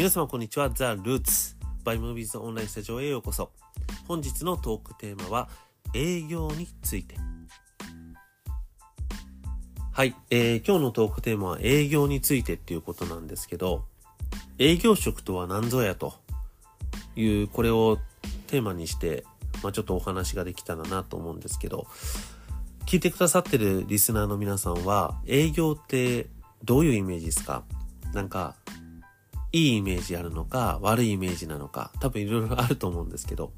皆様こんにちは。ザ・ルーツ。バイムービーズオンラインスタジオへようこそ。本日のトークテーマは営業について。はい、えー、今日のトークテーマは営業についてっていうことなんですけど、営業職とは何ぞやというこれをテーマにして、まあ、ちょっとお話ができたらなと思うんですけど、聞いてくださってるリスナーの皆さんは営業ってどういうイメージですか？なんかいいイメージあるのか、悪いイメージなのか、多分いろいろあると思うんですけど、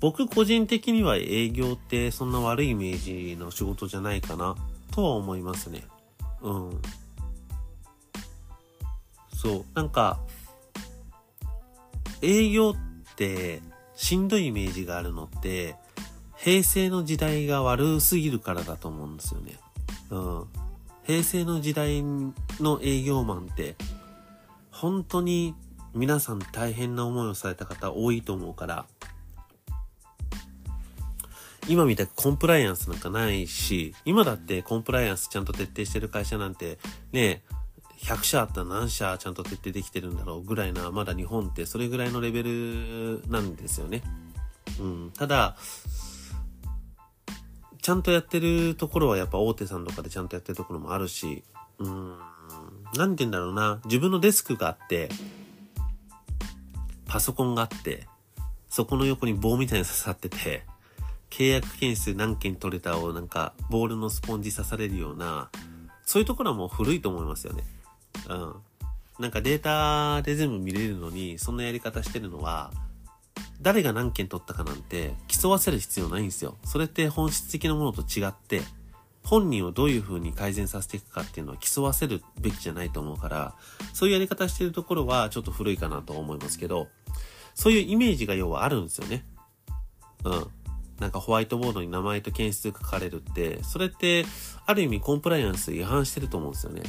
僕個人的には営業ってそんな悪いイメージの仕事じゃないかな、とは思いますね。うん。そう、なんか、営業ってしんどいイメージがあるのって、平成の時代が悪すぎるからだと思うんですよね。うん。平成の時代の営業マンって、本当に皆さん大変な思いをされた方多いと思うから、今みたいにコンプライアンスなんかないし、今だってコンプライアンスちゃんと徹底してる会社なんて、ね、100社あったら何社ちゃんと徹底できてるんだろうぐらいな、まだ日本ってそれぐらいのレベルなんですよね。うん。ただ、ちゃんとやってるところはやっぱ大手さんとかでちゃんとやってるところもあるし、うーん、なんて言うんだろうな、自分のデスクがあって、パソコンがあって、そこの横に棒みたいに刺さってて、契約件数何件取れたをなんかボールのスポンジ刺されるような、そういうところはもう古いと思いますよね。うん。なんかデータで全部見れるのに、そんなやり方してるのは、誰が何件取ったかなんて競わせる必要ないんですよ。それって本質的なものと違って、本人をどういう風に改善させていくかっていうのは競わせるべきじゃないと思うから、そういうやり方してるところはちょっと古いかなと思いますけど、そういうイメージが要はあるんですよね。うん。なんかホワイトボードに名前と件数書かれるって、それってある意味コンプライアンス違反してると思うんですよね。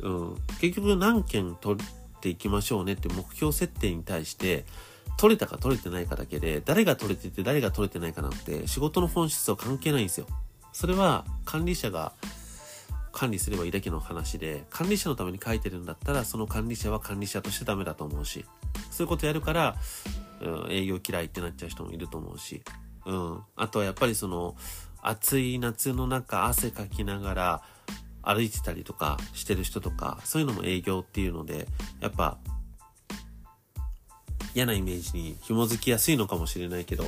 うん。結局何件取っていきましょうねって目標設定に対して、取れたか取れてないかだけで、誰が取れてて誰が取れてないかなんて仕事の本質は関係ないんですよ。それは管理者が管理すればいいだけの話で、管理者のために書いてるんだったら、その管理者は管理者としてダメだと思うし、そういうことやるから、うん、営業嫌いってなっちゃう人もいると思うし、うん。あとはやっぱりその、暑い夏の中汗かきながら歩いてたりとかしてる人とか、そういうのも営業っていうので、やっぱ嫌なイメージに紐づきやすいのかもしれないけど、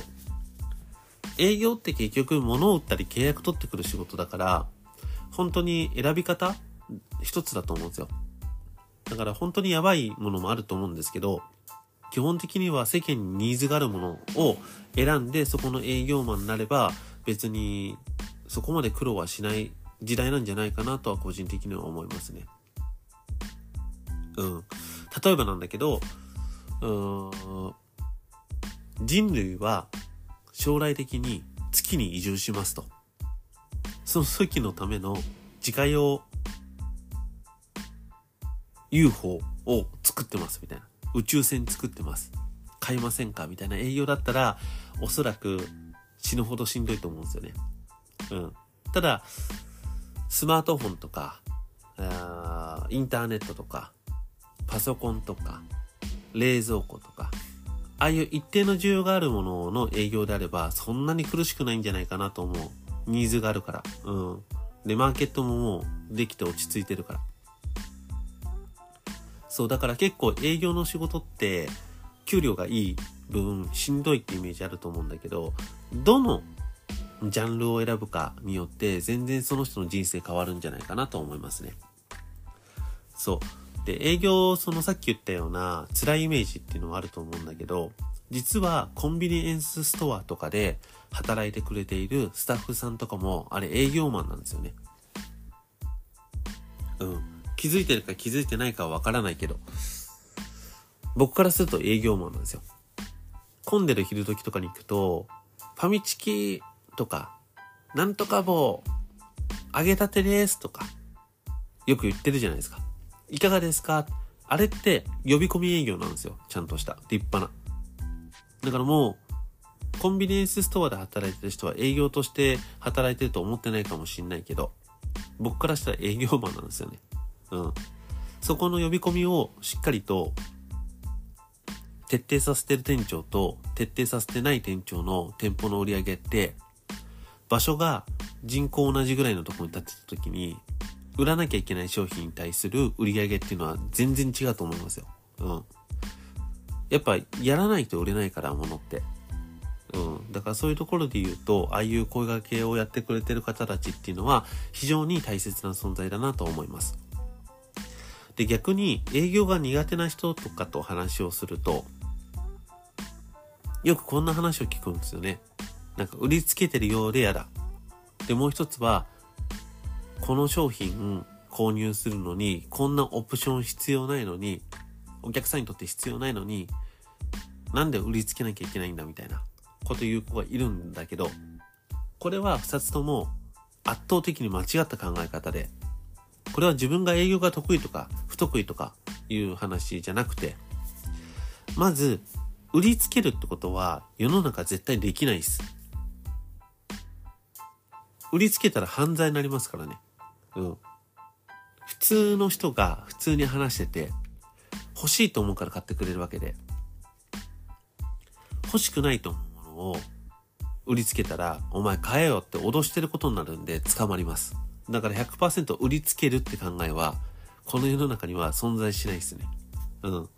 営業って結局物を売ったり契約取ってくる仕事だから、本当に選び方一つだと思うんですよ。だから本当にやばいものもあると思うんですけど、基本的には世間にニーズがあるものを選んでそこの営業マンになれば別にそこまで苦労はしない時代なんじゃないかなとは個人的には思いますね。うん。例えばなんだけど、人類は将来的に月に移住しますと。その時のための自家用 UFO を作ってますみたいな。宇宙船作ってます。買いませんかみたいな営業だったら、おそらく死ぬほどしんどいと思うんですよね。うん。ただ、スマートフォンとか、インターネットとか、パソコンとか、冷蔵庫とか、ああいう一定の需要があるものの営業であれば、そんなに苦しくないんじゃないかなと思う。ニーズがあるから。うん。で、マーケットももうできて落ち着いてるから。そう、だから結構営業の仕事って、給料がいい分、しんどいってイメージあると思うんだけど、どのジャンルを選ぶかによって、全然その人の人生変わるんじゃないかなと思いますね。そう。で、営業、そのさっき言ったような辛いイメージっていうのはあると思うんだけど、実はコンビニエンスストアとかで働いてくれているスタッフさんとかも、あれ営業マンなんですよね。うん。気づいてるか気づいてないかはわからないけど、僕からすると営業マンなんですよ。混んでる昼時とかに行くと、ファミチキとか、なんとか棒、揚げたてですとか、よく言ってるじゃないですか。いかがですか？あれって呼び込み営業なんですよ。ちゃんとした。立派な。だからもう、コンビニエンスストアで働いてる人は営業として働いてると思ってないかもしんないけど、僕からしたら営業マンなんですよね。うん。そこの呼び込みをしっかりと徹底させてる店長と徹底させてない店長の店舗の売り上げって場所が人口同じぐらいのところに立ってた時に売らなきゃいけない商品に対する売り上げっていうのは全然違うと思いますよ。うん。やっぱやらないと売れないから、物って。うん。だからそういうところで言うと、ああいう声掛けをやってくれてる方たちっていうのは非常に大切な存在だなと思います。で、逆に営業が苦手な人とかと話をすると、よくこんな話を聞くんですよね。なんか売りつけてるようで嫌だ。で、もう一つは、この商品購入するのに、こんなオプション必要ないのに、お客さんにとって必要ないのに、なんで売りつけなきゃいけないんだみたいなこと言う子がいるんだけど、これは二つとも圧倒的に間違った考え方で、これは自分が営業が得意とか不得意とかいう話じゃなくて、まず、売りつけるってことは世の中絶対できないです。売りつけたら犯罪になりますからね。うん。普通の人が普通に話してて、欲しいと思うから買ってくれるわけで、欲しくないと思うものを売りつけたら、お前買えよって脅してることになるんで捕まります。だから100%売りつけるって考えは、この世の中には存在しないですね。うん。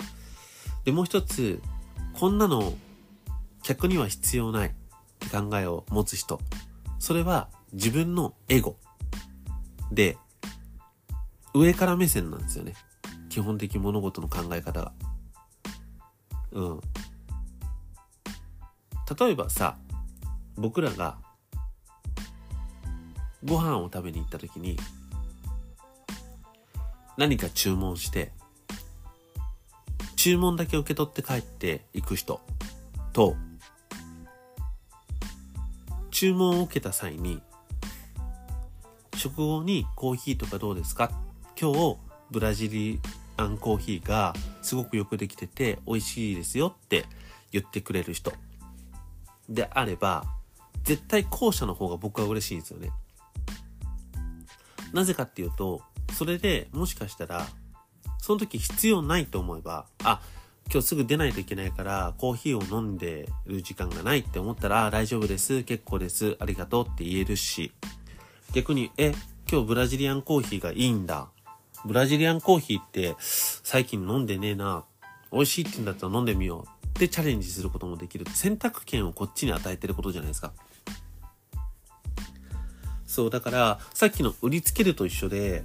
で、もう一つ、こんなの客には必要ないって考えを持つ人。それは自分のエゴ。で、上から目線なんですよね。基本的物事の考え方が。うん。例えばさ、僕らがご飯を食べに行った時に何か注文して注文だけ受け取って帰っていく人と注文を受けた際に食後にコーヒーとかどうですか？今日ブラジリアンコーヒーがすごくよくできてて美味しいですよって言ってくれる人。であれば絶対後者の方が僕は嬉しいんですよね。なぜかっていうとそれでもしかしたらその時必要ないと思えばあ今日すぐ出ないといけないからコーヒーを飲んでる時間がないって思ったら大丈夫です。結構です。ありがとうって言えるし。逆に、え、今日ブラジリアンコーヒーがいいんだ。ブラジリアンコーヒーって最近飲んでねえな。美味しいって言うんだったら飲んでみよう。ってチャレンジすることもできる。選択権をこっちに与えてることじゃないですか。そう、だから、さっきの売りつけると一緒で、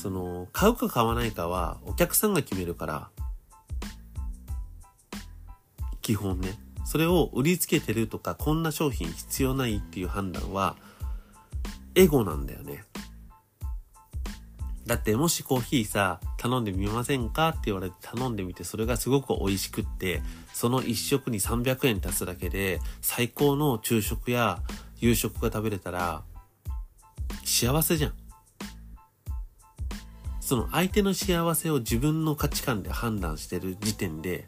その、買うか買わないかはお客さんが決めるから、基本ね。それを売りつけてるとか、こんな商品必要ないっていう判断は、エゴなんだよね。だってもしコーヒーさ、頼んでみませんかって言われて頼んでみてそれがすごく美味しくって、その一食に300円足すだけで最高の昼食や夕食が食べれたら幸せじゃん。その相手の幸せを自分の価値観で判断してる時点で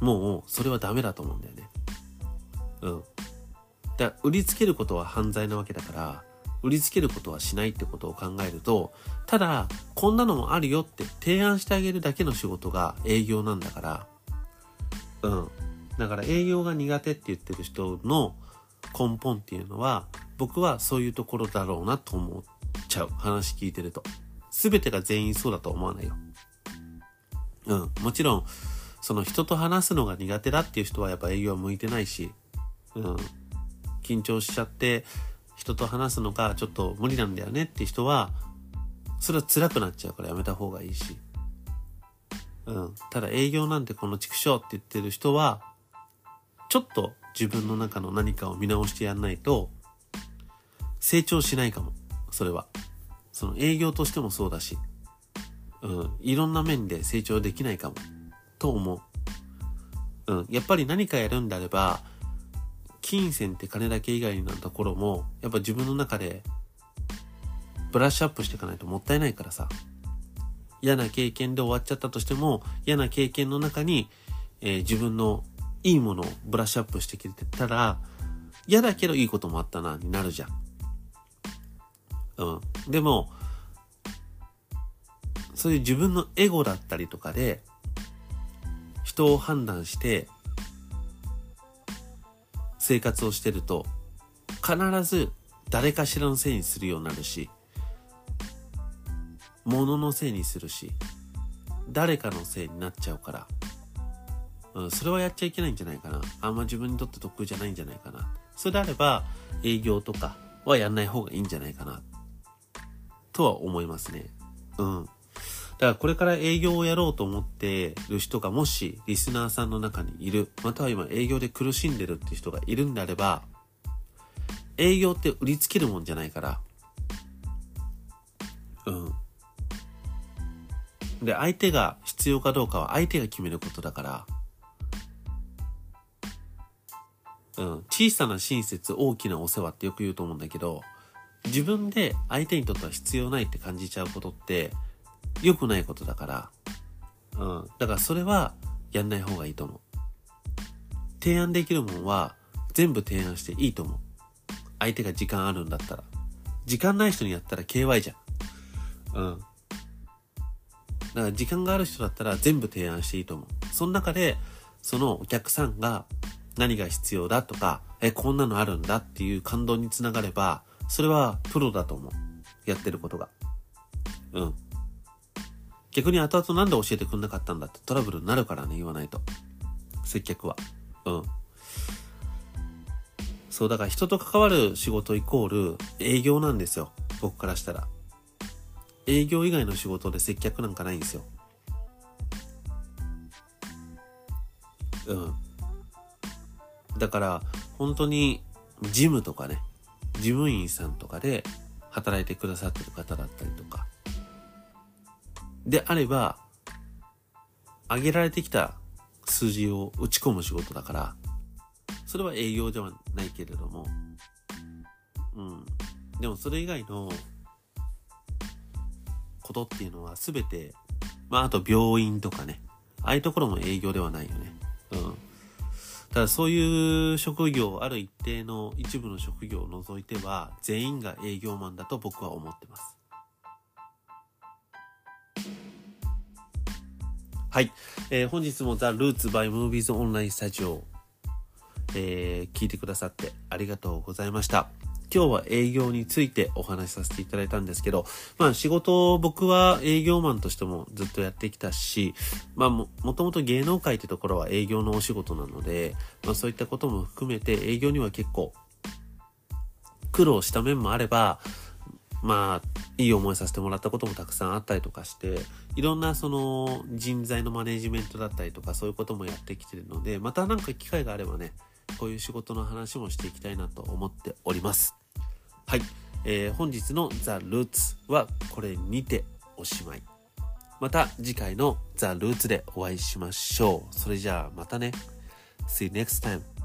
もうそれはダメだと思うんだよね。うん。だ売りつけることは犯罪なわけだから、売りつけることはしないってことを考えると、ただ、こんなのもあるよって提案してあげるだけの仕事が営業なんだから、うん。だから営業が苦手って言ってる人の根本っていうのは、僕はそういうところだろうなと思っちゃう。話聞いてると。すべてが全員そうだと思わないよ。うん。もちろん、その人と話すのが苦手だっていう人はやっぱ営業は向いてないし、うん。緊張しちゃって人と話すのがちょっと無理なんだよねって人はそれは辛くなっちゃうからやめた方がいいし。うん。ただ営業なんてこの畜生って言ってる人はちょっと自分の中の何かを見直してやんないと成長しないかも。それは。その営業としてもそうだし。うん。いろんな面で成長できないかも。と思う。うん。やっぱり何かやるんであれば、金銭って金だけ以外のところも、やっぱ自分の中でブラッシュアップしていかないともったいないからさ。嫌な経験で終わっちゃったとしても、嫌な経験の中に、えー、自分のいいものをブラッシュアップしてきてたら、嫌だけどいいこともあったな、になるじゃん。うん。でも、そういう自分のエゴだったりとかで、人を判断して、生活をしてると、必ず誰かしらのせいにするようになるし、物のせいにするし、誰かのせいになっちゃうから、うん、それはやっちゃいけないんじゃないかな。あんま自分にとって得意じゃないんじゃないかな。それであれば、営業とかはやんない方がいいんじゃないかな。とは思いますね。うん。だからこれから営業をやろうと思ってる人がもしリスナーさんの中にいる、または今営業で苦しんでるって人がいるんであれば、営業って売りつけるもんじゃないから、うん。で、相手が必要かどうかは相手が決めることだから、うん、小さな親切、大きなお世話ってよく言うと思うんだけど、自分で相手にとっては必要ないって感じちゃうことって、良くないことだから、うん、だからそれはやんない方がいいと思う。提案できるもんは全部提案していいと思う。相手が時間あるんだったら。時間ない人にやったら KY じゃん。うん。だから時間がある人だったら全部提案していいと思う。その中で、そのお客さんが何が必要だとか、え、こんなのあるんだ？っていう感動につながれば、それはプロだと思う。やってることが。うん。逆に後々なんで教えてくんなかったんだってトラブルになるからね、言わないと。接客は。うん。そう、だから人と関わる仕事イコール営業なんですよ。僕からしたら。営業以外の仕事で接客なんかないんですよ。うん。だから、本当に、ジムとかね、事務員さんとかで働いてくださってる方だったりとか、であれば、上げられてきた数字を打ち込む仕事だから、それは営業ではないけれども、うん。でもそれ以外のことっていうのは全て、まああと病院とかね、ああいうところも営業ではないよね。うん。ただそういう職業、ある一定の一部の職業を除いては、全員が営業マンだと僕は思ってます。はい。えー、本日も The Roots by Movies Online Studio、えー、聞いてくださってありがとうございました。今日は営業についてお話しさせていただいたんですけど、まあ仕事を僕は営業マンとしてもずっとやってきたし、まあも、もともと芸能界ってところは営業のお仕事なので、まあそういったことも含めて営業には結構苦労した面もあれば、まあ、いい思いさせてもらったこともたくさんあったりとかして、いろんなその人材のマネジメントだったりとかそういうこともやってきてるので、またなんか機会があればね、こういう仕事の話もしていきたいなと思っております。はい。えー、本日の The Roots はこれにておしまい。また次回の The Roots でお会いしましょう。それじゃあまたね。See you next time.